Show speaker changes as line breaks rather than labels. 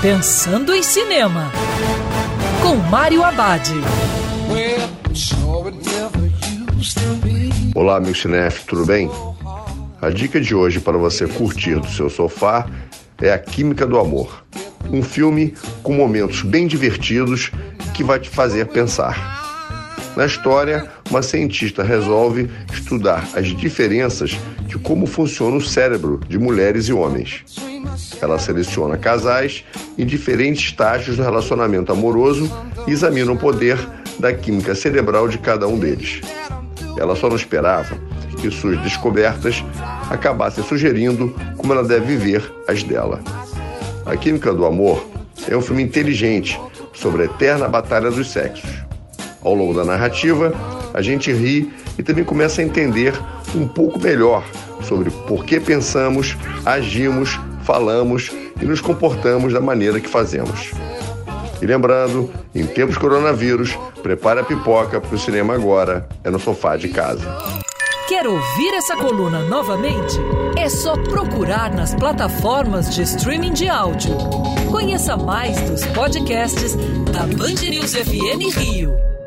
Pensando em Cinema, com Mário Abad.
Olá, amigo cinef, tudo bem? A dica de hoje para você curtir do seu sofá é A Química do Amor. Um filme com momentos bem divertidos que vai te fazer pensar. Na história, uma cientista resolve estudar as diferenças de como funciona o cérebro de mulheres e homens. Ela seleciona casais em diferentes estágios do relacionamento amoroso e examina o poder da química cerebral de cada um deles. Ela só não esperava que suas descobertas acabassem sugerindo como ela deve viver as dela. A Química do Amor é um filme inteligente sobre a eterna batalha dos sexos. Ao longo da narrativa, a gente ri e também começa a entender um pouco melhor sobre por que pensamos, agimos, falamos e nos comportamos da maneira que fazemos. E lembrando, em tempos coronavírus, prepare a pipoca para o cinema agora, é no sofá de casa.
Quer ouvir essa coluna novamente? É só procurar nas plataformas de streaming de áudio. Conheça mais dos podcasts da Band News FM Rio.